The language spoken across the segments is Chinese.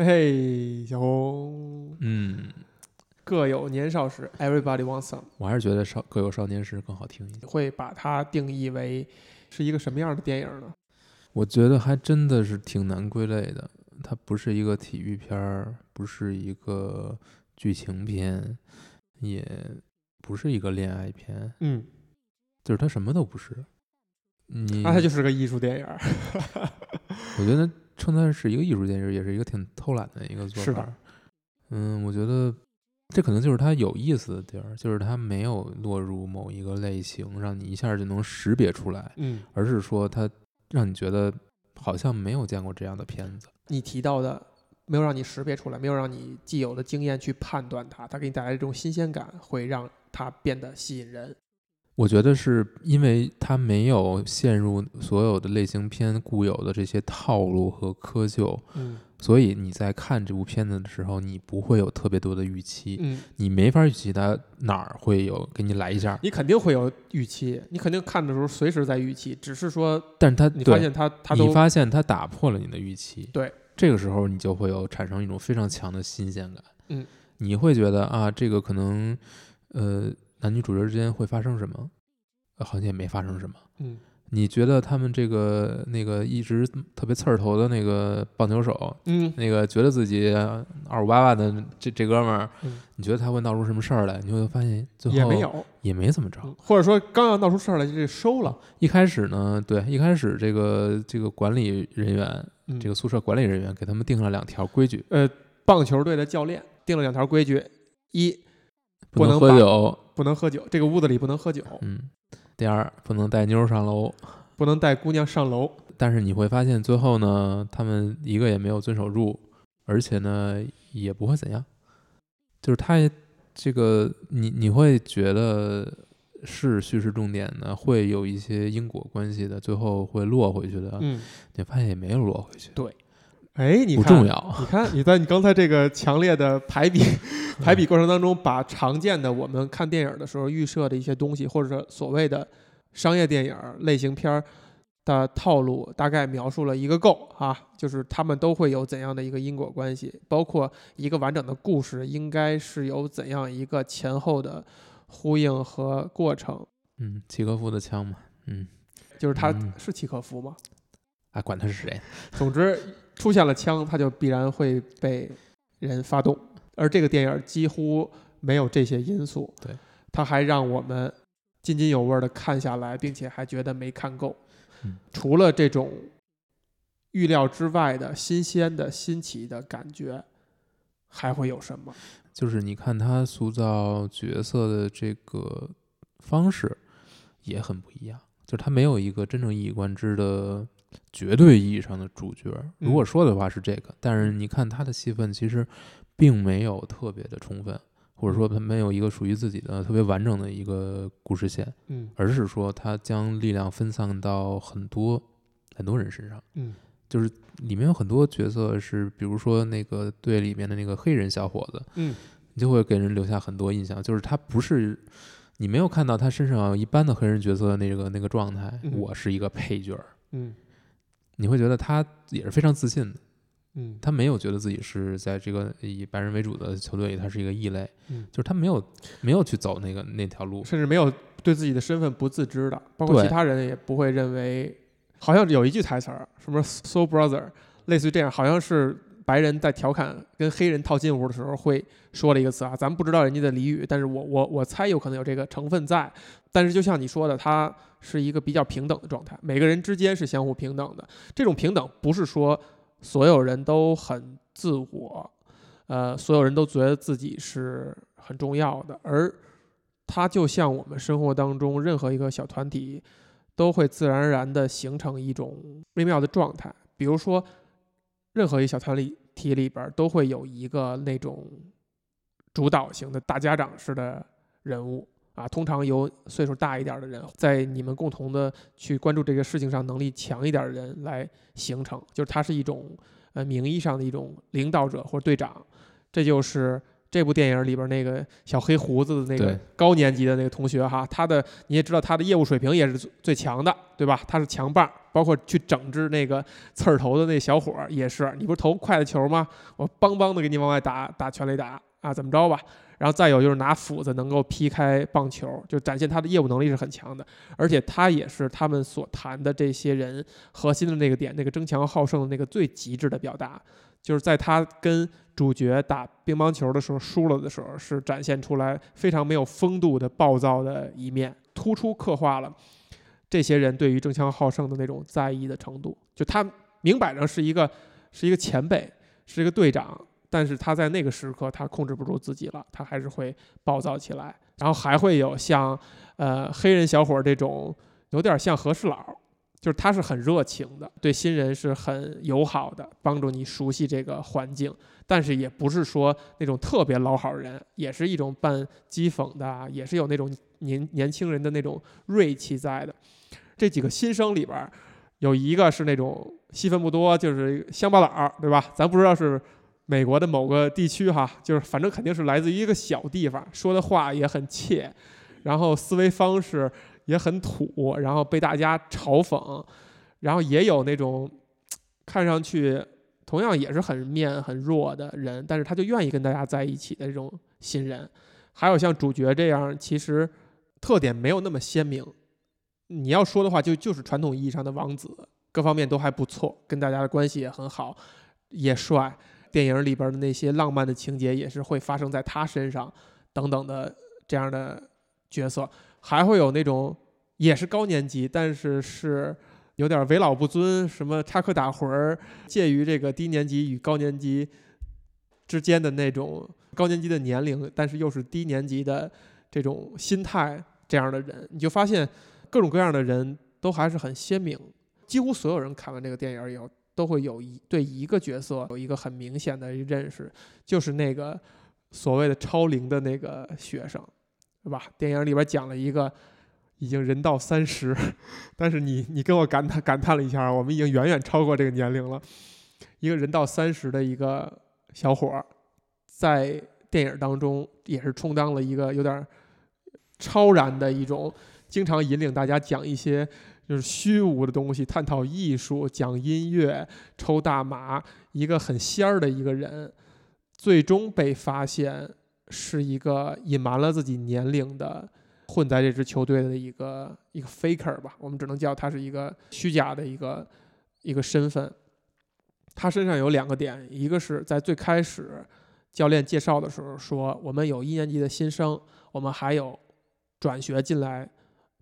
嘿嘿，小红，嗯，各有年少时，Everybody wants some，我还是觉得少各有少年时更好听一些。会把它定义为是一个什么样的电影呢？我觉得还真的是挺难归类的，它不是一个体育片儿，不是一个剧情片，也不是一个恋爱片，嗯，就是它什么都不是。你，那它就是个艺术电影儿。我觉得称它是一个艺术电影，也是一个挺偷懒的一个做法。嗯，我觉得这可能就是它有意思的地儿，就是它没有落入某一个类型，让你一下就能识别出来，嗯，而是说它让你觉得好像没有见过这样的片子。你提到的没有让你识别出来，没有让你既有的经验去判断它，它给你带来这种新鲜感，会让它变得吸引人。我觉得是因为它没有陷入所有的类型片固有的这些套路和窠臼，嗯。所以你在看这部片子的时候，你不会有特别多的预期，嗯，你没法预期它哪儿会有给你来一下。你肯定会有预期，你肯定看的时候随时在预期，只是说但是它你发现它它你发现它打破了你的预期，对，这个时候你就会有产生一种非常强的新鲜感，嗯，你会觉得啊，这个可能呃男女主角之间会发生什么，呃好像也没发生什么。嗯。你觉得他们这个那个一直特别刺儿头的那个棒球手，嗯。那个觉得自己二五八万的这这哥们儿，嗯。你觉得他会闹出什么事儿来？你会发现最后也没有，也没怎么着。嗯或者说刚要闹出事儿来就这收了，一开始呢，对，一开始这个这个管理人员，嗯。这个宿舍管理人员给他们定了两条规矩：呃，棒球队的教练定了两条规矩：一不能喝酒，不能喝酒，这个屋子里不能喝酒，嗯；第二，不能带妞上楼。不能带姑娘上楼。但是你会发现，最后呢，他们一个也没有遵守住，而且呢，也不会怎样。就是他也这个，你你会觉得是叙事重点呢，会有一些因果关系的，最后会落回去的。嗯，你发现也没有落回去，哎，你看不重要。你看，你在你刚才这个强烈的排比 排比过程当中，把常见的我们看电影的时候预设的一些东西，或者说所谓的商业电影类型片儿的套路，大概描述了一个够啊，就是他们都会有怎样的一个因果关系，包括一个完整的故事应该是有怎样一个前后的呼应和过程。嗯，契诃夫的枪嘛，嗯，就是他嗯是契诃夫吗？啊，管他是谁，总之，出现了枪，他就必然会被人发动，而这个电影几乎没有这些因素。对，它还让我们津津有味的看下来，并且还觉得没看够。嗯除了这种预料之外的新鲜的新奇的感觉，还会有什么？就是你看他塑造角色的这个方式也很不一样，就是他没有一个真正一以贯之的绝对意义上的主角。如果说的话是这个，但是你看他的戏份其实并没有特别的充分，或者说他没有一个属于自己的特别完整的一个故事线，嗯。而是说他将力量分散到很多很多人身上。嗯。就是里面有很多角色是，比如说那个队里面的那个黑人小伙子，嗯你就会给人留下很多印象，就是他不是你没有看到他身上一般的黑人角色的那个那个状态，嗯。我是一个配角儿，嗯你会觉得他也是非常自信的，嗯。他没有觉得自己是在这个以白人为主的球队里他是一个异类，嗯，就是他没有没有去走那个那条路，甚至没有对自己的身份不自知的，包括其他人也不会认为，好像有一句台词儿，什么 “soul brother”，类似于这样，好像是白人在调侃跟黑人套近乎的时候会说了一个词啊，咱们不知道人家的俚语，但是我我我猜有可能有这个成分在，但是就像你说的，它是一个比较平等的状态，每个人之间是相互平等的，这种平等不是说所有人都很自我，呃，所有人都觉得自己是很重要的，而它就像我们生活当中任何一个小团体，都会自然而然地形成一种微妙的状态。比如说，任何一小团体里边都会有一个那种主导型的大家长式的人物。啊，通常由岁数大一点的人，在你们共同的去关注这个事情上能力强一点的人来形成，就是他是一种呃名义上的一种领导者或者队长，这就是这部电影里边那个小黑胡子的那个高年级的那个同学哈，他的你也知道他的业务水平也是最最强的，对吧？他是强棒，包括去整治那个刺儿头的那小伙儿也是，你不是投快的球吗？我梆梆的给你往外打打全垒打啊，怎么着吧？然后再有就是拿斧子能够劈开棒球，就展现他的业务能力是很强的，而且他也是他们所谈的这些人核心的那个点，那个争强好胜的那个最极致的表达，就是在他跟主角打乒乓球的时候输了的时候，是展现出来非常没有风度的暴躁的一面，突出刻画了这些人对于争强好胜的那种在意的程度。就他明摆着是一个是一个前辈，是一个队长，但是他在那个时刻他控制不住自己了，他还是会暴躁起来。然后还会有像呃黑人小伙这种有点像和事佬，就是他是很热情的，对新人是很友好的，帮助你熟悉这个环境。但是也不是说那种特别老好人，也是一种半讥讽的，也是有那种年年轻人的那种锐气在的。这几个新生里边，有一个是那种戏份不多，就是乡巴佬，对吧？咱不知道是美国的某个地区哈，就是反正肯定是来自于一个小地方，说的话也很切，然后思维方式也很土，然后被大家嘲讽，然后也有那种 看上去同样也是很面很弱的人，但是他就愿意跟大家在一起的这种新人，还有像主角这样，其实特点没有那么鲜明。你要说的话，就就是传统意义上的王子，各方面都还不错，跟大家的关系也很好，也帅。电影里边的那些浪漫的情节也是会发生在他身上，等等的这样的角色，还会有那种也是高年级，但是是有点为老不尊，什么插科打诨儿，介于这个低年级与高年级之间的那种高年级的年龄，但是又是低年级的这种心态这样的人，你就发现各种各样的人都还是很鲜明。几乎所有人看完这个电影以后，都会有一对一个角色有一个很明显的认识，就是那个所谓的超龄的那个学生，对吧？电影里边讲了一个已经人到三十，但是你你跟我感叹感叹了一下，我们已经远远超过这个年龄了。一个人到三十的一个小伙儿，在电影当中也是充当了一个有点超然的一种，经常引领大家讲一些就是虚无的东西，探讨艺术，讲音乐，抽大麻，一个很仙儿的一个人，最终被发现是一个隐瞒了自己年龄的。混在这支球队的一个一个 faker 吧，我们只能叫他是一个虚假的一个一个身份。他身上有两个点，一个是在最开始教练介绍的时候说，我们有一年级的新生，我们还有转学进来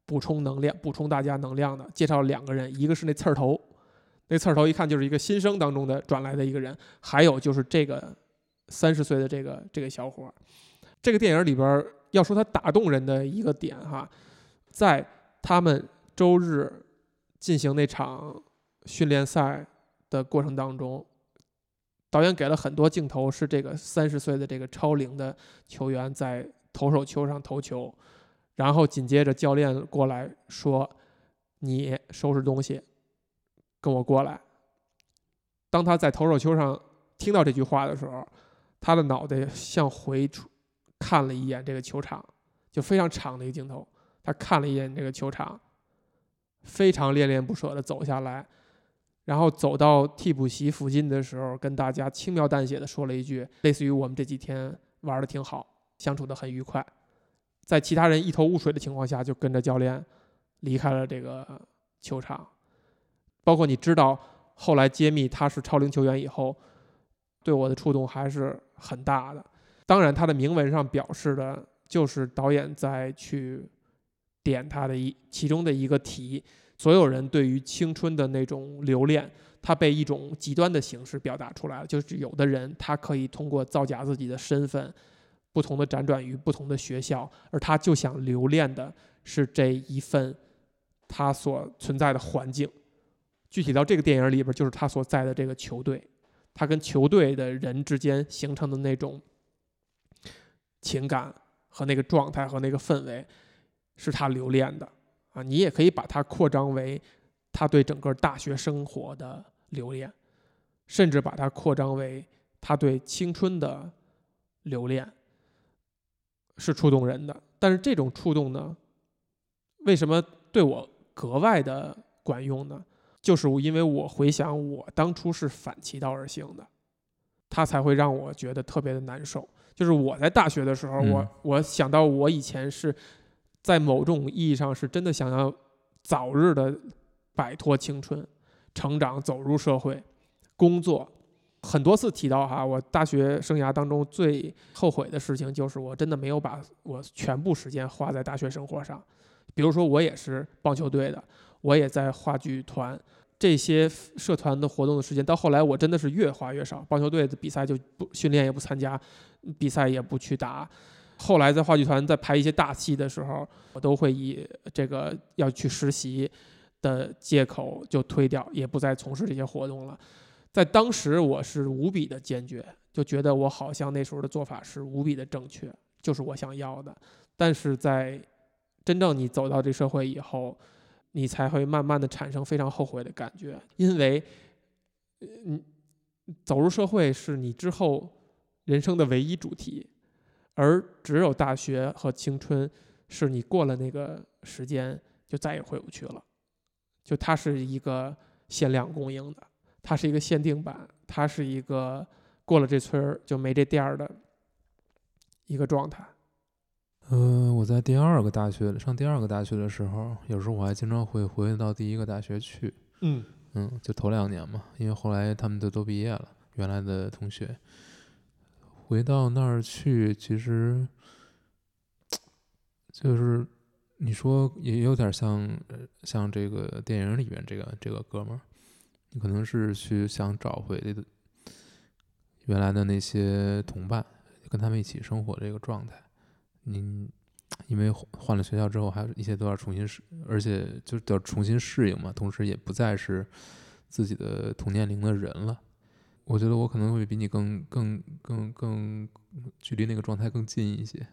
补充能量、补充大家能量的。介绍两个人，一个是那刺儿头，那刺儿头一看就是一个新生当中的转来的一个人，还有就是这个三十岁的这个这个小伙儿。这个电影里边要说他打动人的一个点哈，在他们周日进行那场训练赛的过程当中，导演给了很多镜头，是这个三十岁的这个超龄的球员在投手球上投球，然后紧接着教练过来说：“你收拾东西，跟我过来。”当他在投手球上听到这句话的时候，他的脑袋向回出看了一眼这个球场，就非常长的一个镜头。他看了一眼这个球场，非常恋恋不舍地走下来，然后走到替补席附近的时候，跟大家轻描淡写的说了一句，类似于“我们这几天玩的挺好，相处的很愉快”。在其他人一头雾水的情况下，就跟着教练离开了这个球场。包括你知道后来揭秘他是超龄球员以后，对我的触动还是很大的。当然，他的铭文上表示的就是导演在去点他的一其中的一个题，所有人对于青春的那种留恋，他被一种极端的形式表达出来了。就是有的人他可以通过造假自己的身份，不同的辗转于不同的学校，而他就想留恋的是这一份他所存在的环境。具体到这个电影里边，就是他所在的这个球队，他跟球队的人之间形成的那种。情感和那个状态和那个氛围，是他留恋的啊！你也可以把它扩张为他对整个大学生活的留恋，甚至把它扩张为他对青春的留恋。是触动人的。但是这种触动呢，为什么对我格外的管用呢？就是因为我回想我当初是反其道而行的，它才会让我觉得特别的难受。就是我在大学的时候，嗯我我想到我以前是在某种意义上是真的想要早日的摆脱青春，成长，走入社会，工作。很多次提到哈，我大学生涯当中最后悔的事情就是我真的没有把我全部时间花在大学生活上。比如说，我也是棒球队的，我也在话剧团，这些社团的活动的时间，到后来我真的是越花越少。棒球队的比赛就不训练也不参加，比赛也不去打。后来在话剧团在排一些大戏的时候，我都会以这个要去实习的借口就推掉，也不再从事这些活动了。在当时我是无比的坚决，就觉得我好像那时候的做法是无比的正确，就是我想要的。但是在真正你走到这社会以后，你才会慢慢的产生非常后悔的感觉，因为，嗯，走入社会是你之后人生的唯一主题，而只有大学和青春是你过了那个时间就再也回不去了，就它是一个限量供应的。它是一个限定版，它是一个过了这村儿就没这店儿的一个状态。呃，我在第二个大学上第二个大学的时候，有时候我还经常会回到第一个大学去。嗯嗯，就头两年嘛，因为后来他们就都毕业了，原来的同学回到那儿去，其实就是你说也有点像，呃像这个电影里面这个这个哥们儿，你可能是去想找回的原来的那些同伴，跟他们一起生活这个状态。你因为换换了学校之后，还有一些都要重新适，而且就要重新适应嘛，同时也不再是自己的同年龄的人了。我觉得我可能会比你更更更更距离那个状态更近一些。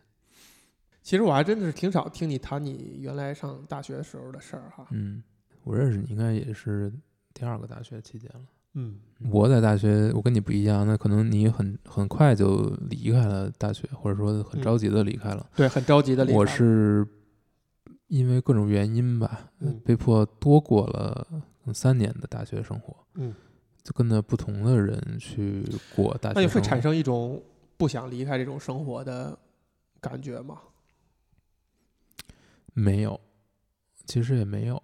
其实我还真的是挺少听你谈你原来上大学的时候的事儿哈。嗯，我认识你应该也是第二个大学期间了。嗯我在大学，我跟你不一样，那可能你很很快就离开了大学，或者说很着急的离开了。对，很着急的离开。我是因为各种原因吧，嗯被迫多过了三年的大学生活，嗯，就跟着不同的人去过大学。那你会产生一种不想离开这种生活的感觉吗？没有，其实也没有。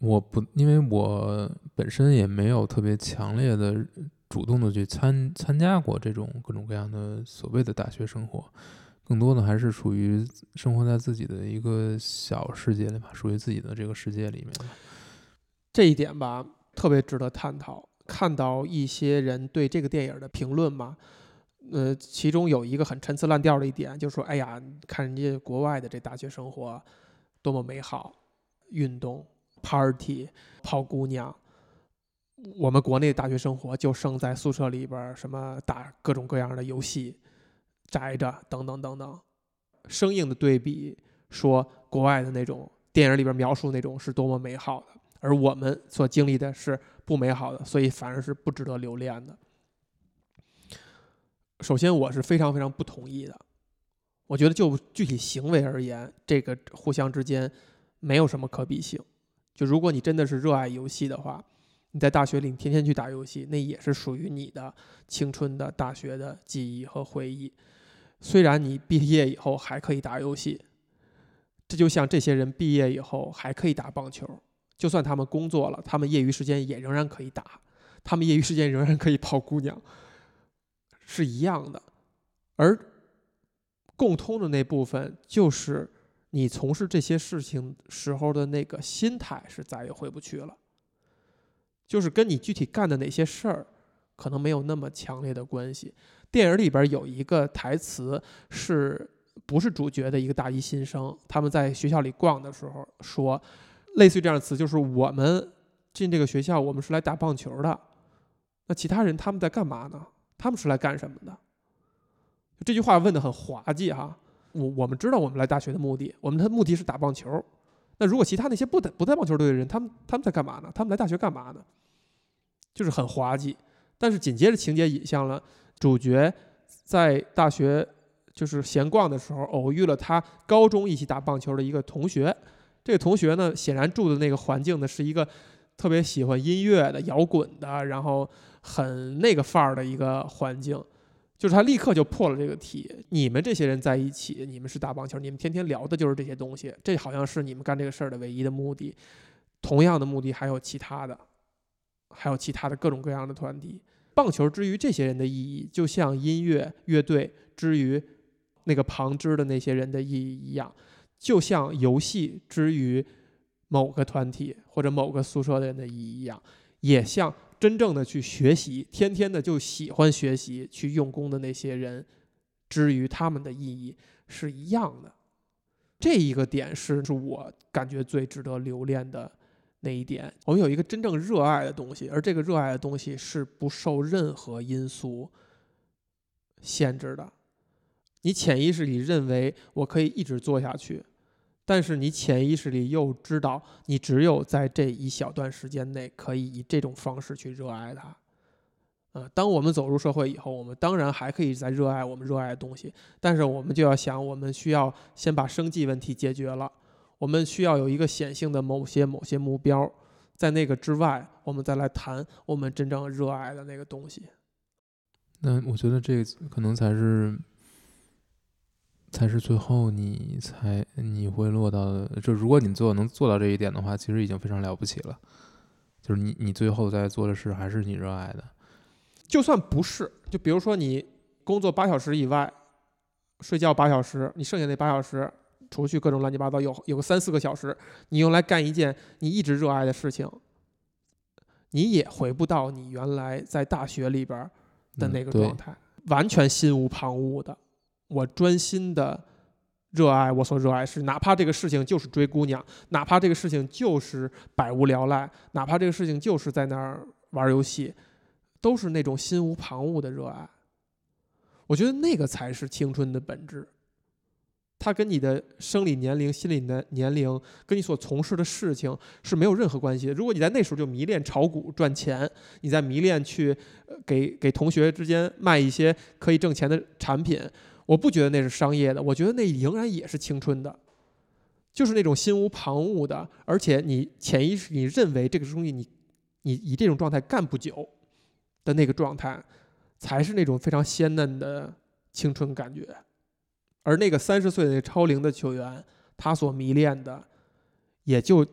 我不，因为我本身也没有特别强烈的主动的去参参加过这种各种各样的所谓的大学生活，更多的还是属于生活在自己的一个小世界里吧，属于自己的这个世界里面。这一点吧，特别值得探讨。看到一些人对这个电影的评论嘛，呃，其中有一个很陈词滥调的一点，就是说，哎呀，看人家国外的这大学生活多么美好，运动、party、泡姑娘。我们国内大学生活就剩在宿舍里边，什么打各种各样的游戏，宅着等等等等，生硬的对比说国外的那种电影里边描述那种是多么美好的，而我们所经历的是不美好的，所以反而是不值得留恋的。首先，我是非常非常不同意的。我觉得就具体行为而言，这个互相之间没有什么可比性。就如果你真的是热爱游戏的话，你在大学里天天去打游戏，那也是属于你的青春的大学的记忆和回忆。虽然你毕业以后还可以打游戏，这就像这些人毕业以后还可以打棒球，就算他们工作了，他们业余时间也仍然可以打，他们业余时间仍然可以泡姑娘，是一样的。而共通的那部分就是你从事这些事情时候的那个心态是再也回不去了，就是跟你具体干的哪些事儿可能没有那么强烈的关系。电影里边有一个台词是不是主角的一个大一新生，他们在学校里逛的时候说，类似于这样的词，就是我们进这个学校，我们是来打棒球的，那其他人他们在干嘛呢？他们是来干什么的？这句话问的很滑稽哈。我我们知道我们来大学的目的，我们的目的是打棒球。那如果其他那些不在不在棒球队的人，他们他们在干嘛呢？他们来大学干嘛呢？就是很滑稽。但是紧接着情节引向了主角在大学就是闲逛的时候偶遇了他高中一起打棒球的一个同学。这个同学呢，显然住的那个环境呢是一个特别喜欢音乐的、摇滚的，然后很那个范儿的一个环境。就是他立刻就破了这个题。你们这些人在一起，你们是打棒球，你们天天聊的就是这些东西，这好像是你们干这个事儿的唯一的目的。同样的目的还有其他的，还有其他的各种各样的团体。棒球之于这些人的意义，就像音乐乐队之于那个旁支的那些人的意义一样，就像游戏之于某个团体或者某个宿舍的人的意义一样，也像。真正的去学习，天天的就喜欢学习、去用功的那些人，之于他们的意义是一样的。这一个点是是我感觉最值得留恋的那一点。我们有一个真正热爱的东西，而这个热爱的东西是不受任何因素限制的。你潜意识里认为我可以一直做下去。但是你潜意识里又知道，你只有在这一小段时间内可以以这种方式去热爱它。呃，当我们走入社会以后，我们当然还可以在热爱我们热爱的东西，但是我们就要想，我们需要先把生计问题解决了，我们需要有一个显性的某些某些目标，在那个之外，我们再来谈我们真正热爱的那个东西。那我觉得这可能才是。才是最后，你才你会落到就如果你最后能做到这一点的话，其实已经非常了不起了。就是你你最后在做的事还是你热爱的，就算不是，就比如说你工作八小时以外，睡觉八小时，你剩下那八小时，除去各种乱七八糟，有有个三四个小时，你用来干一件你一直热爱的事情，你也回不到你原来在大学里边的那个状态，完全心无旁骛的。我专心的热爱我所热爱是，哪怕这个事情就是追姑娘，哪怕这个事情就是百无聊赖，哪怕这个事情就是在那儿玩游戏，都是那种心无旁骛的热爱。我觉得那个才是青春的本质。它跟你的生理年龄、心理的年龄，跟你所从事的事情是没有任何关系的。如果你在那时候就迷恋炒股赚钱，你在迷恋去给给同学之间卖一些可以挣钱的产品。我不觉得那是商业的，我觉得那仍然也是青春的，就是那种心无旁骛的，而且你潜意识你认为这个东西你你以这种状态干不久的那个状态，才是那种非常鲜嫩的青春感觉。而那个三十岁的超龄的球员，他所迷恋的，也就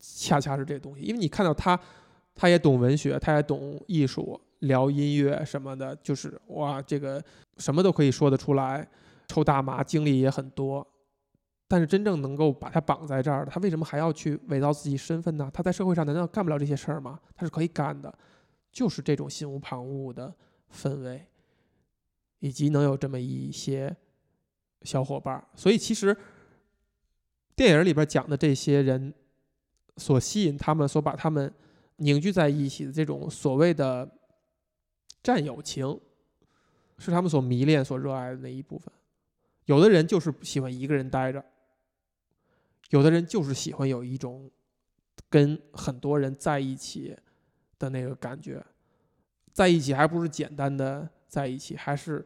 恰恰是这东西，因为你看到他，他也懂文学，他也懂艺术。聊音乐什么的，就是哇，这个什么都可以说得出来，抽大麻经历也很多，但是真正能够把他绑在这儿的，他为什么还要去伪造自己身份呢？他在社会上难道干不了这些事儿吗？他是可以干的，就是这种心无旁骛的氛围，以及能有这么一些小伙伴儿。所以其实电影里边讲的这些人所吸引他们、所把他们凝聚在一起的这种所谓的。战友情是他们所迷恋、所热爱的那一部分。有的人就是喜欢一个人待着，有的人就是喜欢有一种跟很多人在一起的那个感觉。在一起还不是简单的在一起，还是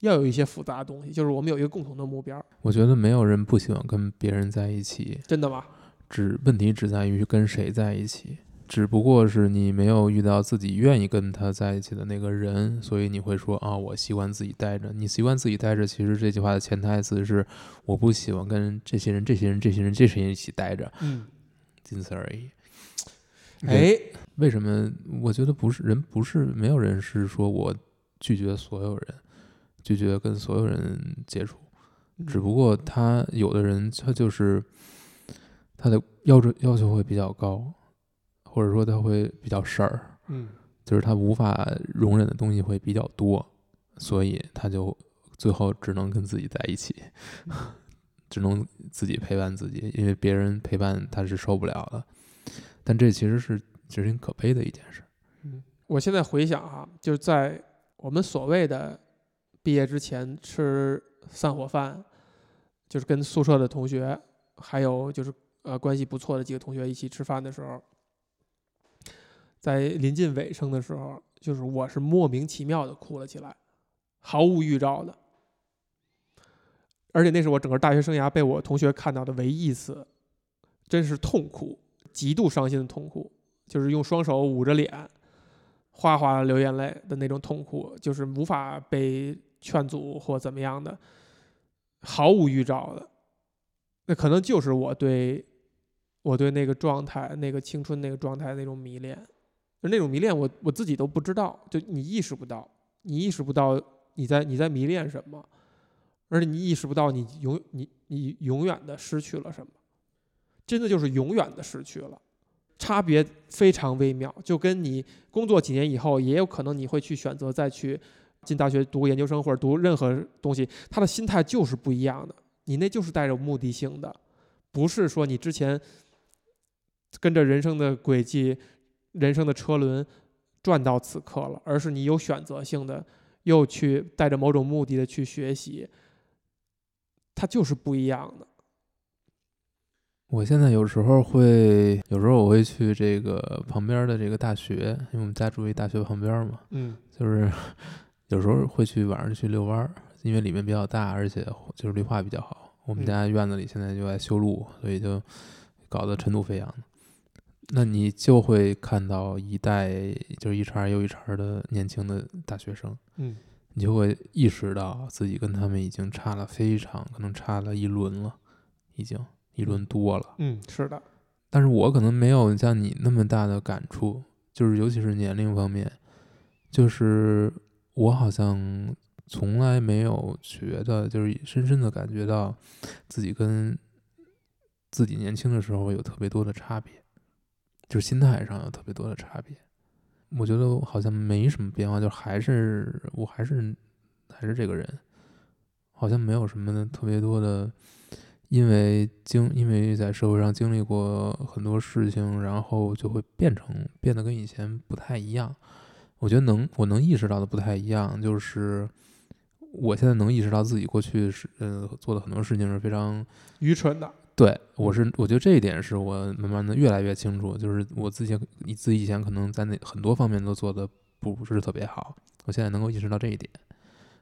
要有一些复杂的东西。就是我们有一个共同的目标。我觉得没有人不喜欢跟别人在一起。真的吗？只问题只在于跟谁在一起。只不过是你没有遇到自己愿意跟他在一起的那个人，所以你会说啊，我习惯自己待着。你习惯自己待着，其实这句话的潜台词是我不喜欢跟这些人、这些人、这些人、这些人一起待着。嗯，仅此而已。哎，为什么？我觉得不是人，不是没有人是说我拒绝所有人，拒绝跟所有人接触。只不过他有的人，他就是他的要求要求会比较高。或者说他会比较事儿，嗯，就是他无法容忍的东西会比较多，所以他就最后只能跟自己在一起，只能自己陪伴自己，因为别人陪伴他是受不了的。但这其实是其实挺可悲的一件事。嗯，我现在回想啊，就是在我们所谓的毕业之前吃散伙饭，就是跟宿舍的同学，还有就是呃关系不错的几个同学一起吃饭的时候。在临近尾声的时候，就是我是莫名其妙的哭了起来，毫无预兆的。而且那是我整个大学生涯被我同学看到的唯一一次，真是痛苦，极度伤心的痛苦，就是用双手捂着脸，哗哗流眼泪的那种痛苦，就是无法被劝阻或怎么样的，毫无预兆的。那可能就是我对我对那个状态、那个青春、那个状态那种迷恋，而那种迷恋我我自己都不知道，就你意识不到，你意识不到你在你在迷恋什么。而且你意识不到，你永你你永远的失去了什么，真的就是永远的失去了，差别非常微妙。就跟你工作几年以后，也有可能你会去选择再去进大学读研究生或者读任何东西，他的心态就是不一样的。你那就是带着目的性的，不是说你之前跟着人生的轨迹、人生的车轮转到此刻了，而是你有选择性的又去带着某种目的的去学习。它就是不一样的。我现在有时候会，有时候我会去这个旁边的这个大学，因为我们家住一大学旁边嘛，嗯，就是有时候会去晚上去遛弯儿，因为里面比较大，而且就是绿化比较好。我们家院子里现在就在修路，所以就搞得尘土飞扬的。那你就会看到一代就是一茬又一茬的年轻的大学生，嗯。你就会意识到自己跟他们已经差了非常，可能差了一轮了，已经一轮多了。嗯，是的。但是我可能没有像你那么大的感触，就是尤其是年龄方面，就是我好像从来没有觉得，就是深深的感觉到自己跟自己年轻的时候有特别多的差别，就心态上有特别多的差别。我觉得好像没什么变化，就还是我还是还是这个人，好像没有什么特别多的，因为经因为在社会上经历过很多事情，然后就会变成变得跟以前不太一样。我觉得能我能意识到的不太一样，就是我现在能意识到自己过去是呃做的很多事情是非常愚蠢的。对，我是我觉得这一点是我慢慢的越来越清楚，就是我自己你自己以前可能在那很多方面都做的不是特别好，我现在能够意识到这一点，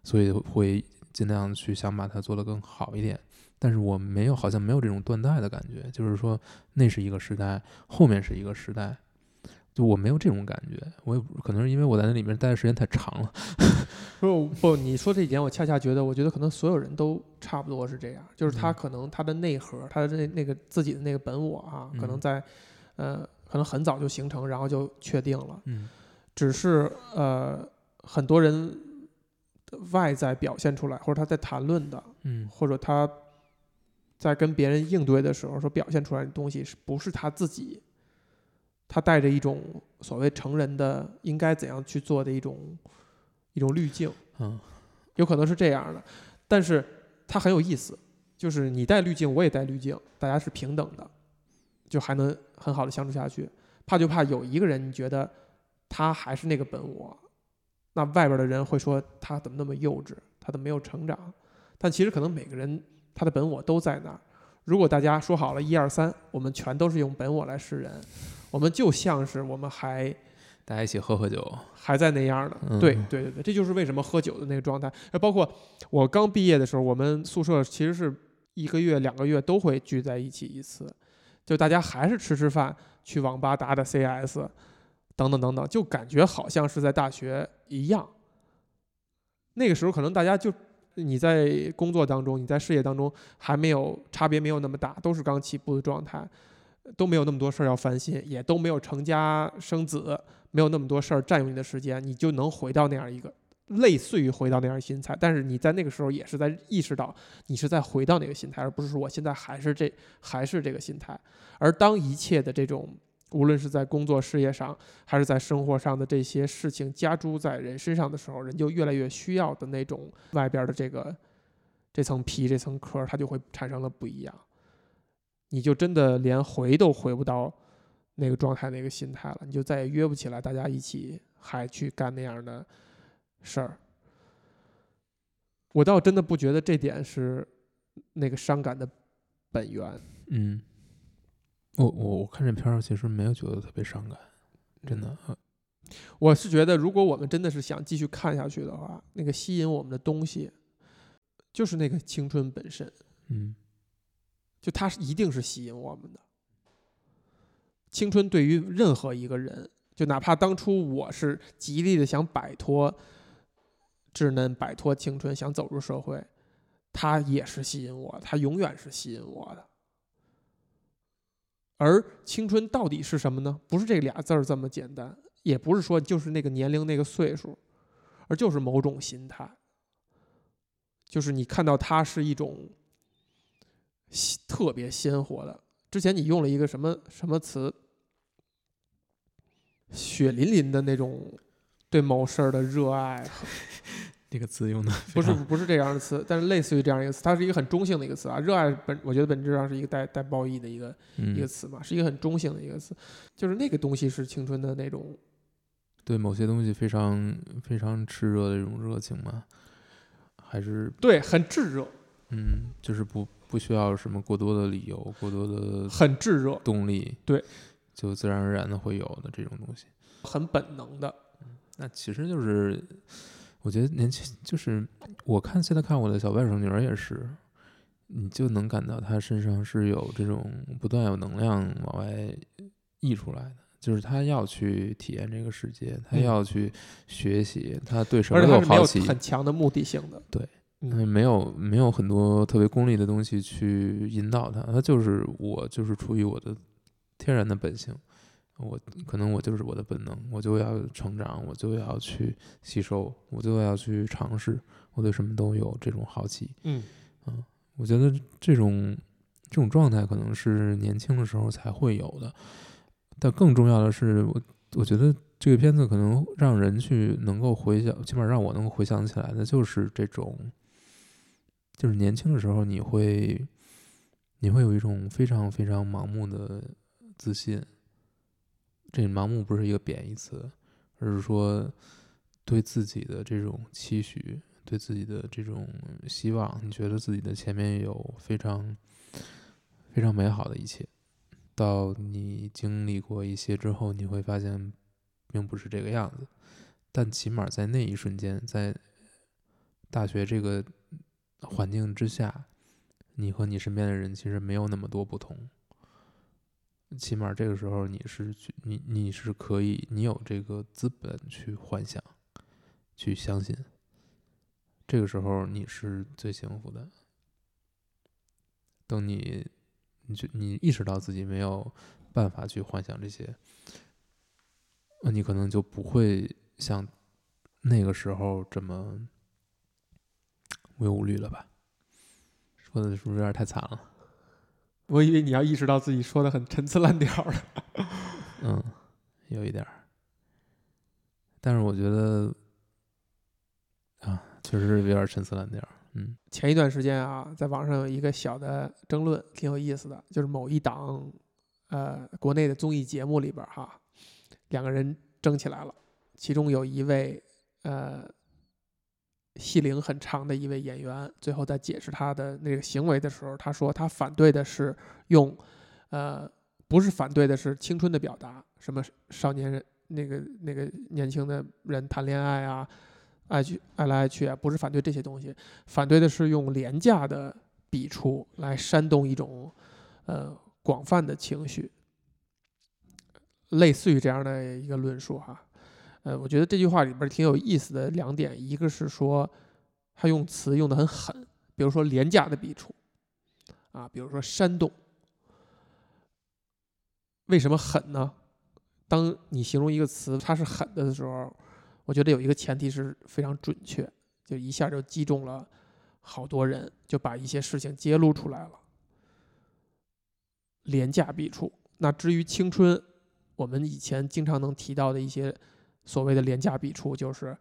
所以会尽量去想把它做得更好一点。但是我没有好像没有这种断代的感觉，就是说那是一个时代，后面是一个时代。就我没有这种感觉，我也可能是因为我在那里面待的时间太长了。不不，你说这一点，我恰恰觉得，我觉得可能所有人都差不多是这样，就是他可能他的内核，他的那那个自己的那个本我啊，可能在呃，可能很早就形成，然后就确定了。嗯。只是呃，很多人外在表现出来，或者他在谈论的，嗯，或者他在跟别人应对的时候所表现出来的东西，是不是他自己？他带着一种所谓成人的应该怎样去做的一种一种滤镜，嗯，有可能是这样的，但是他很有意思，就是你带滤镜，我也带滤镜，大家是平等的，就还能很好的相处下去。怕就怕有一个人你觉得他还是那个本我，那外边的人会说他怎么那么幼稚，他怎么没有成长？但其实可能每个人他的本我都在那儿。如果大家说好了一二三，我们全都是用本我来示人。我们就像是我们还大家一起喝喝酒，还在那样的，对对对对，这就是为什么喝酒的那个状态。呃，包括我刚毕业的时候，我们宿舍其实是一个月、两个月都会聚在一起一次，就大家还是吃吃饭、去网吧打打 CS，等等等等，就感觉好像是在大学一样。那个时候可能大家就你在工作当中、你在事业当中还没有差别，没有那么大，都是刚起步的状态。都没有那么多事儿要烦心，也都没有成家生子，没有那么多事儿占用你的时间，你就能回到那样一个类似于回到那样心态。但是你在那个时候也是在意识到你是在回到那个心态，而不是说我现在还是这还是这个心态。而当一切的这种无论是在工作事业上还是在生活上的这些事情加诸在人身上的时候，人就越来越需要的那种外边的这个这层皮这层壳，它就会产生了不一样。你就真的连回都回不到那个状态、那个心态了，你就再也约不起来大家一起还去干那样的事儿。我倒真的不觉得这点是那个伤感的本源。嗯，我我我看这片儿其实没有觉得特别伤感，真的。我是觉得，如果我们真的是想继续看下去的话，那个吸引我们的东西。就是那个青春本身，嗯就它是一定是吸引我们的。青春对于任何一个人，就哪怕当初我是极力的想摆脱稚嫩、摆脱青春，想走入社会，它也是吸引我的，它永远是吸引我的。而青春到底是什么呢？不是这俩字儿这么简单，也不是说就是那个年龄、那个岁数，而就是某种心态，就是你看到它是一种特别鲜活的。之前你用了一个什么什么词？血淋淋的那种对某事儿的热爱和 这个词用的不是不是这样的词，但是类似于这样一个词，它是一个很中性的一个词啊。热爱本我觉得本质上是一个带带褒义的一个一个嗯，词嘛，是一个很中性的一个词，就是那个东西是青春的那种，对某些东西非常非常炽热的一种热情嘛，还是对，很炙热，嗯，就是不不需要什么过多的理由，过多的很炙热，动力，对，就自然而然的会有的这种东西。很本能的。那其实就是，我觉得年轻就是我看现在看我的小外甥女儿也是，你就能感到她身上是有这种不断有能量往外溢出来的，就是她要去体验这个世界，她嗯要去学习，她对什而么且它是没有都好奇，很强的目的性的。对，嗯嗯，没有没有很多特别功利的东西去引导他，他就是我就是出于我的天然的本性。我可能我就是我的本能，我就要成长，我就要去吸收，我就要去尝试，我对什么都有这种好奇。嗯，我觉得这种这种状态可能是年轻的时候才会有的，但更重要的是，我我觉得这个片子可能让人去能够回想，起码让我能够回想起来的就是这种，就是年轻的时候你会你会有一种非常非常盲目的自信。这盲目不是一个贬义词，而是说对自己的这种期许，对自己的这种希望，你觉得自己的前面有非常非常美好的一切，到你经历过一些之后，你会发现并不是这个样子。但起码在那一瞬间，在大学这个环境之下，你和你身边的人其实没有那么多不同。起码这个时候你是去你你是可以，你有这个资本去幻想，去相信。这个时候你是最幸福的。等你，你就你意识到自己没有办法去幻想这些，那你可能就不会像那个时候这么无忧无虑了吧？说的是不是有点太惨了？我以为你要意识到自己说的很陈词滥调了。嗯，有一点儿。但是我觉得啊，确实是有点陈词滥调。嗯前一段时间啊，在网上有一个小的争论，挺有意思的，就是某一档呃国内的综艺节目里边儿哈，两个人争起来了，其中有一位呃戏龄很长的一位演员，最后在解释他的那个行为的时候，他说他反对的是用呃不是反对的是青春的表达，什么少年人那个那个年轻的人谈恋爱啊。爱去爱来爱去啊，不是反对这些东西，反对的是用廉价的笔触来煽动一种呃广泛的情绪，类似于这样的一个论述哈。呃，我觉得这句话里边挺有意思的两点，一个是说他用词用的很狠，比如说廉价的笔触啊，比如说煽动。为什么狠呢？当你形容一个词它是狠的的时候，我觉得有一个前提是非常准确，就一下就击中了好多人，就把一些事情揭露出来了。廉价笔触。那至于青春，我们以前经常能提到的一些所谓的廉价笔触，就是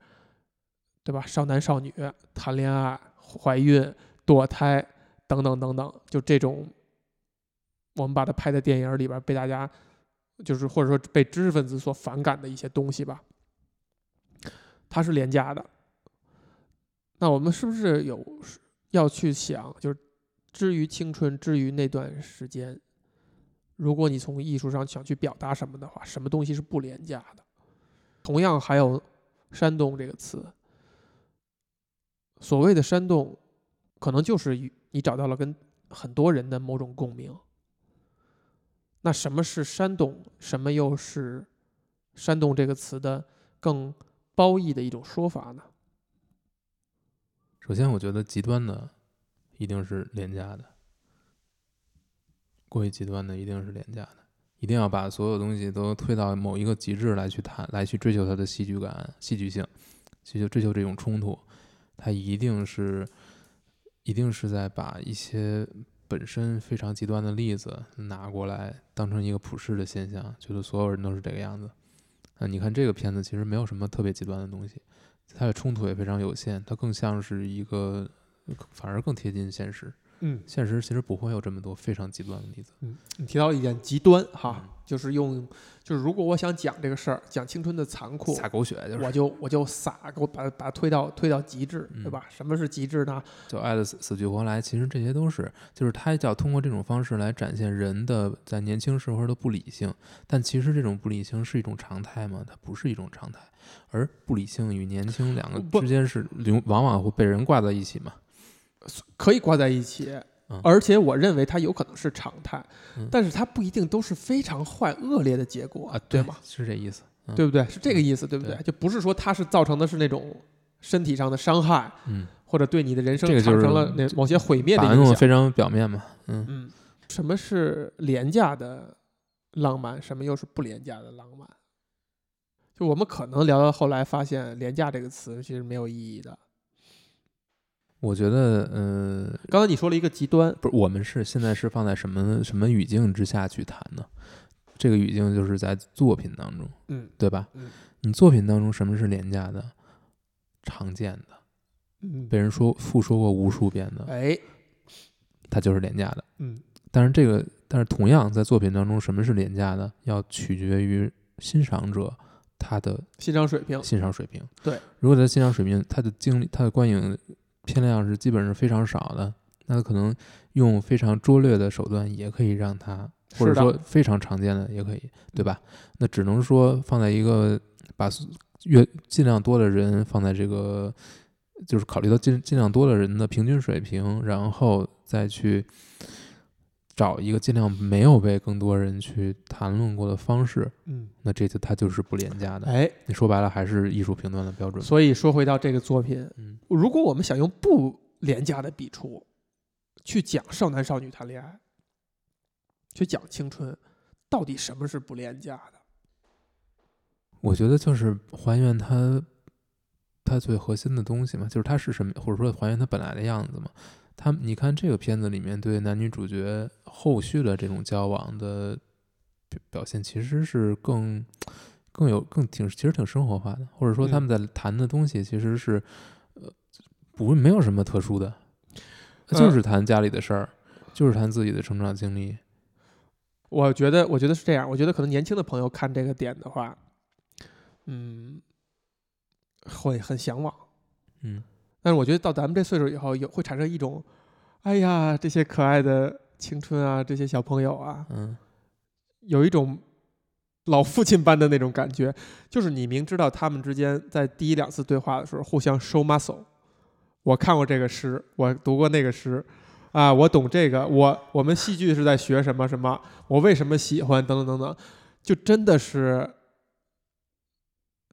对吧？少男少女谈恋爱、怀孕、堕胎等等等等，就这种，我们把它拍在电影里边，被大家就是或者说被知识分子所反感的一些东西吧。它是廉价的。那我们是不是有要去想，就是至于青春，至于那段时间，如果你从艺术上想去表达什么的话，什么东西是不廉价的？同样还有“煽动”这个词。所谓的煽动，可能就是与你找到了跟很多人的某种共鸣。那什么是煽动？什么又是煽动这个词的更褒义的一种说法呢？首先，我觉得极端的一定是廉价的，过于极端的一定是廉价的，一定要把所有东西都推到某一个极致来去谈，来去追求它的戏剧感、戏剧性，追求追求这种冲突，它一定是一定是在把一些本身非常极端的例子拿过来当成一个普世的现象，觉得所有人都是这个样子。啊，你看这个片子其实没有什么特别极端的东西。它的冲突也非常有限，它更像是一个，反而更贴近现实。嗯现实其实不会有这么多非常极端的例子。嗯，你提到一点极端哈，嗯就是用，就是如果我想讲这个事儿，讲青春的残酷，撒狗血就是，我就我就撒，给我把它把它推到推到极致，对嗯吧？什么是极致呢？就爱的死死去活来，其实这些都是，就是他要通过这种方式来展现人的在年轻时候的不理性，但其实这种不理性是一种常态吗？它不是一种常态，而不理性与年轻两个之间是往往会被人挂在一起嘛。可以挂在一起，嗯而且我认为它有可能是常态，嗯但是它不一定都是非常坏恶劣的结果啊，对吗？？是这意思。嗯、对不对？是这个意思，对不对？对就不是说它是造成的是那种身体上的伤害，嗯，或者对你的人生产生了那某些毁灭的影响。非常表面嘛。嗯，嗯，什么是廉价的浪漫？什么又是不廉价的浪漫？就我们可能聊到后来发现，“廉价”这个词其实没有意义的。我觉得，嗯、刚才你说了一个极端，不是，我们是现在是放在什么什么语境之下去谈呢？这个语境就是在作品当中，嗯对吧？嗯你作品当中什么是廉价的、常见的、嗯，被人说复说过无数遍的，哎，它就是廉价的。嗯但是这个，但是同样在作品当中，什么是廉价的，要取决于欣赏者他的欣赏水平，欣赏水平。对，如果他欣赏水平，他的经历、他的观影片量是基本是非常少的，那可能用非常拙劣的手段也可以让它，或者说非常常见的也可以，对吧？那只能说放在一个把越尽量多的人放在这个，就是考虑到尽尽量多的人的平均水平，然后再去找一个尽量没有被更多人去谈论过的方式，嗯，那这就它就是不廉价的。哎，你说白了还是艺术评论的标准。所以说回到这个作品，嗯如果我们想用不廉价的笔触去讲少男少女谈恋爱，去讲青春，到底什么是不廉价的？我觉得就是还原它它最核心的东西嘛，就是它是什么，或者说还原它本来的样子嘛。他你看这个片子里面对男女主角后续的这种交往的表表现，其实是更更有更挺其实挺生活化的，或者说他们在谈的东西其实是呃不没有什么特殊的，就是谈家里的事儿，就是谈自己的成长经历。我觉得，我觉得是这样。我觉得可能年轻的朋友看这个点的话，嗯，会很向往。嗯但是我觉得到咱们这岁数以后，有会产生一种，哎呀，这些可爱的青春啊，这些小朋友啊，嗯有一种老父亲般的那种感觉，就是你明知道他们之间在第一两次对话的时候互相 show muscle。我看过这个诗，我读过那个诗，啊，我懂这个，我我们戏剧是在学什么什么，我为什么喜欢等等等等，就真的是，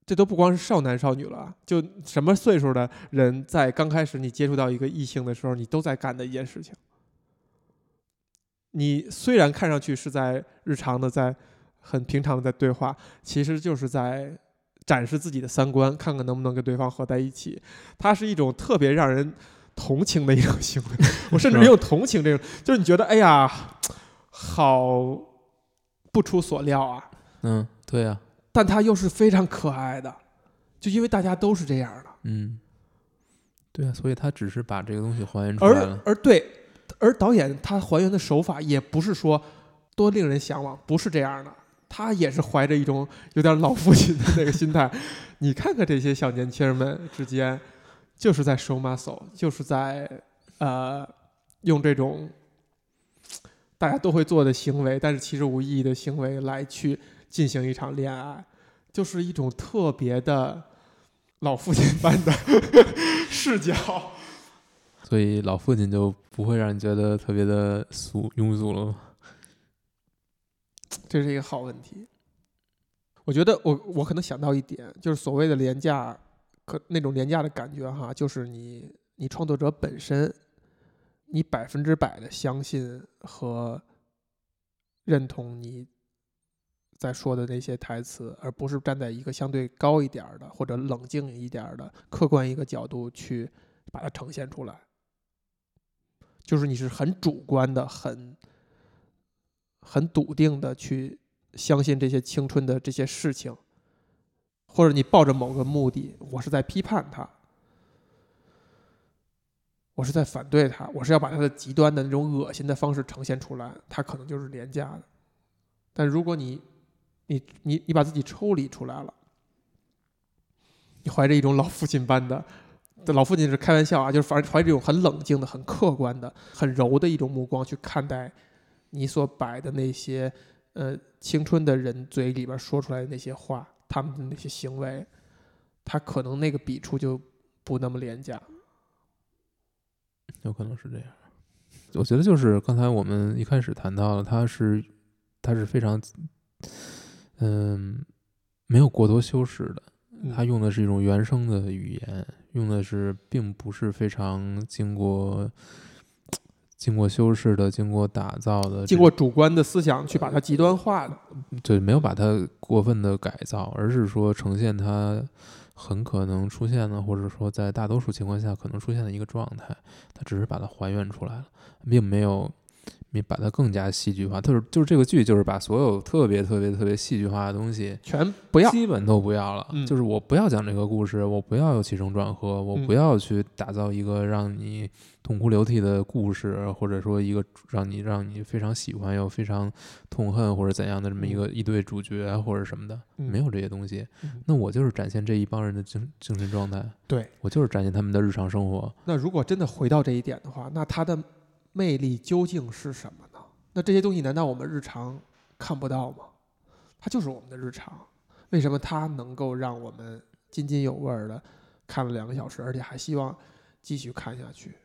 这都不光是少男少女了，就什么岁数的人在刚开始你接触到一个异性的时候，你都在干的一件事情。你虽然看上去是在日常的在很平常的在对话，其实就是在展示自己的三观，看看能不能跟对方合在一起。它是一种特别让人同情的一种行为，我甚至是吧用同情这种，就是你觉得哎呀，好不出所料啊，嗯，对呀、但他又是非常可爱的，就因为大家都是这样的。嗯，对啊，所以他只是把这个东西还原出来而了。而对，而导演他还原的手法也不是说多令人向往，不是这样的，他也是怀着一种有点老父亲的那个心态。你看看这些小年轻人们之间，就是在 show muscle，就是在呃用这种大家都会做的行为，但是其实无意义的行为来去进行一场恋爱，就是一种特别的老父亲般的视角。所以老父亲就不会让你觉得特别的俗庸俗了吗？这是一个好问题。我觉得我我可能想到一点，就是所谓的廉价，可那种廉价的感觉哈，就是你你创作者本身，你百分之百的相信和认同你在说的那些台词，而不是站在一个相对高一点的或者冷静一点的客观一个角度去把它呈现出来，就是你是很主观的、很很笃定的去相信这些青春的这些事情，或者你抱着某个目的，我是在批判它，我是在反对它，我是要把它的极端的那种恶心的方式呈现出来，它可能就是廉价的。但如果你你你你把自己抽离出来了，你怀着一种老父亲般的，老父亲是开玩笑啊，就是反正怀着一种很冷静的、很客观的、很柔的一种目光去看待你所摆的那些呃青春的人嘴里边说出来的那些话，他们的那些行为，他可能那个笔触就不那么廉价。有可能是这样。我觉得就是刚才我们一开始谈到了，他是他是非常嗯没有过多修饰的，他用的是一种原生的语言，用的是并不是非常经过经过修饰的、经过打造的、经过主观的思想去把它极端化的，对，没有把它过分的改造，而是说呈现它很可能出现的，或者说在大多数情况下可能出现的一个状态，它只是把它还原出来了，并没有。你把它更加戏剧化，就是就是这个剧，就是把所有特别特别特别戏剧化的东西全不要，基本都不要了。嗯就是我不要讲这个故事，我不要有起承转合，我嗯不要去打造一个让你痛哭流涕的故事，或者说一个让你让你非常喜欢又非常痛恨或者怎样的这么一个一对主角或者什么的，嗯没有这些东西。嗯那我就是展现这一帮人的精精神状态，对。我就是展现他们的日常生活。那如果真的回到这一点的话，那他的魅力究竟是什么呢？那这些东西难道我们日常看不到吗？它就是我们的日常，为什么它能够让我们津津有味儿的看了两个小时，而且还希望继续看下去？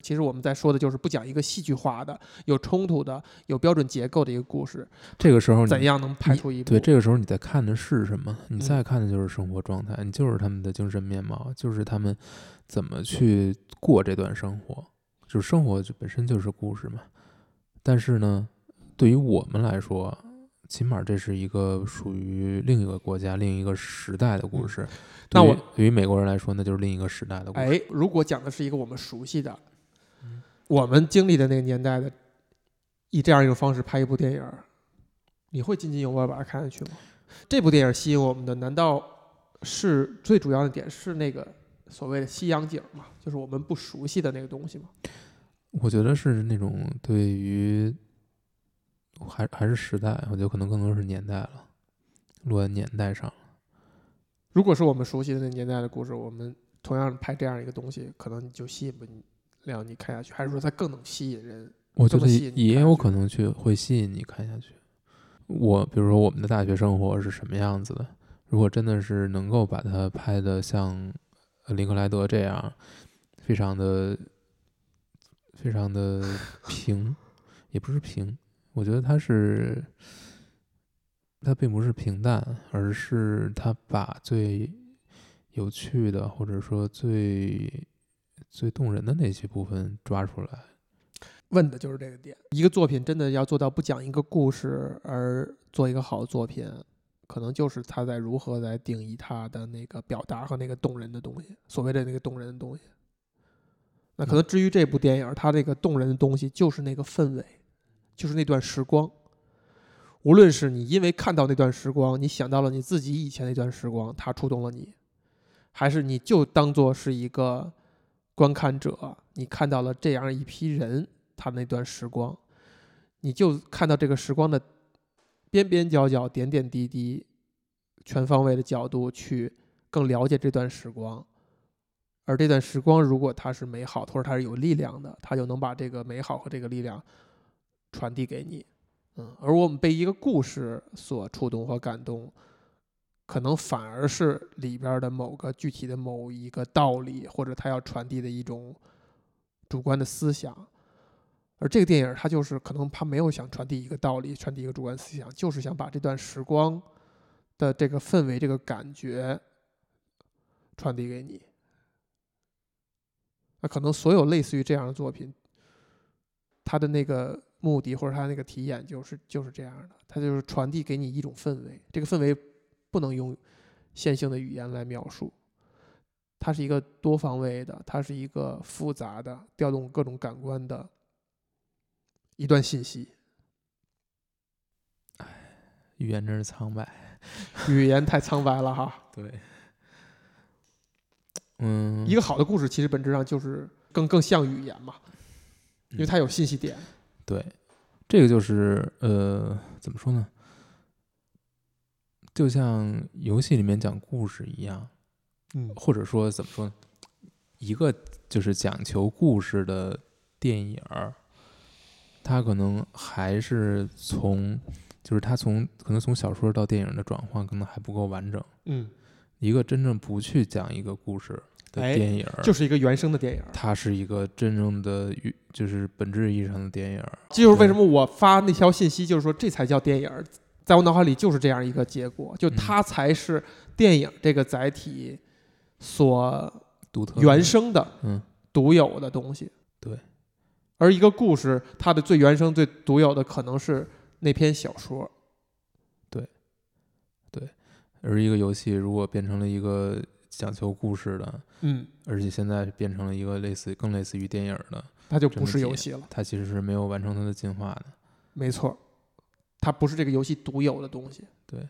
其实我们在说的就是不讲一个戏剧化的、有冲突的、有标准结构的一个故事，这个时候你怎样能拍出一部对，这个时候你在看的是什么？你嗯在看的就是生活状态，你就是他们的精神面貌，就是他们怎么去过这段生活。就是生活就本身就是故事嘛。但是呢，对于我们来说，起码这是一个属于另一个国家、另一个时代的故事。嗯那我对于美国人来说，那就是另一个时代的故事。哎，如果讲的是一个我们熟悉的嗯，我们经历的那个年代的，以这样一种方式拍一部电影，你会津津有味把它看下去吗？这部电影吸引我们的，难道是最主要的点是那个所谓的西洋景嘛？就是我们不熟悉的那个东西嘛？我觉得是那种对于还还是时代，我觉得可能更多是年代了，落在年代上。如果是我们熟悉的那年代的故事，我们同样拍这样一个东西，可能就吸引不了你看下去，还是说它更能吸引人？我觉得也有可能去会吸引你看下去。我比如说我们的大学生活是什么样子的？如果真的是能够把它拍的像呃林克莱德这样，非常的非常的 平，也不是平，我觉得他是他并不是平淡，而是他把最有趣的或者说最最动人的那些部分抓出来。问的就是这个点。一个作品真的要做到不讲一个故事而做一个好作品，可能就是他在如何来定义他的那个表达和那个动人的东西，所谓的那个动人的东西。那可能至于这部电影，它这个动人的东西就是那个氛围，就是那段时光。无论是你因为看到那段时光，你想到了你自己以前那段时光，它触动了你，还是你就当做是一个观看者，你看到了这样一批人，他那段时光，你就看到这个时光的边边角角、点点滴滴，全方位的角度去更了解这段时光。而这段时光，如果它是美好，或者它是有力量的，它就能把这个美好和这个力量传递给你。嗯，而我们被一个故事所触动和感动，可能反而是里边的某个具体的某一个道理，或者它要传递的一种主观的思想。而这个电影，它就是可能他没有想传递一个道理，传递一个主观思想，就是想把这段时光的这个氛围、这个感觉传递给你。那可能所有类似于这样的作品，它的那个目的或者它那个体验就是就是这样的，它就是传递给你一种氛围。这个氛围不能用线性的语言来描述，它是一个多方位的，它是一个复杂的、调动各种感官的一段信息。语言真是苍白。语言太苍白了哈。对，嗯，一个好的故事其实本质上就是更更像语言嘛，因为它有信息点。对，这个就是呃，怎么说呢？就像游戏里面讲故事一样，嗯或者说怎么说呢？一个就是讲求故事的电影儿，它可能还是从，就是它从可能从小说到电影的转换可能还不够完整。嗯，一个真正不去讲一个故事的哎电影儿，就是一个原生的电影。它是一个真正的就是本质意义上的电影。这就是为什么我发那条信息，就是说这才叫电影，在我脑海里就是这样一个结果，就嗯它才是电影这个载体所独特原生的、嗯独有的东西。对，而一个故事，它的最原生、最独有的，可能是那篇小说。对，对而一个游戏如果变成了一个讲求故事的，嗯，而且现在变成了一个类似更类似于电影的，它就不是游戏了。它其实是没有完成它的进化的。没错，它不是这个游戏独有的东西。对，